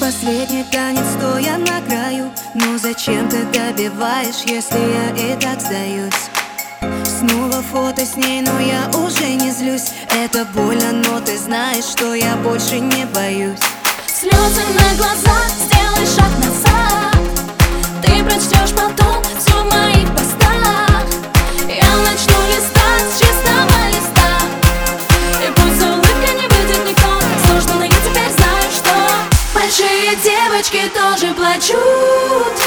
последний танец, стоя на краю. Но зачем ты добиваешь, если я и так сдаюсь? Снова фото с ней, но я уже не злюсь. Это больно, но ты знаешь, что я больше не боюсь. Слезы на глазах, сделай шаг назад девочки тоже плачут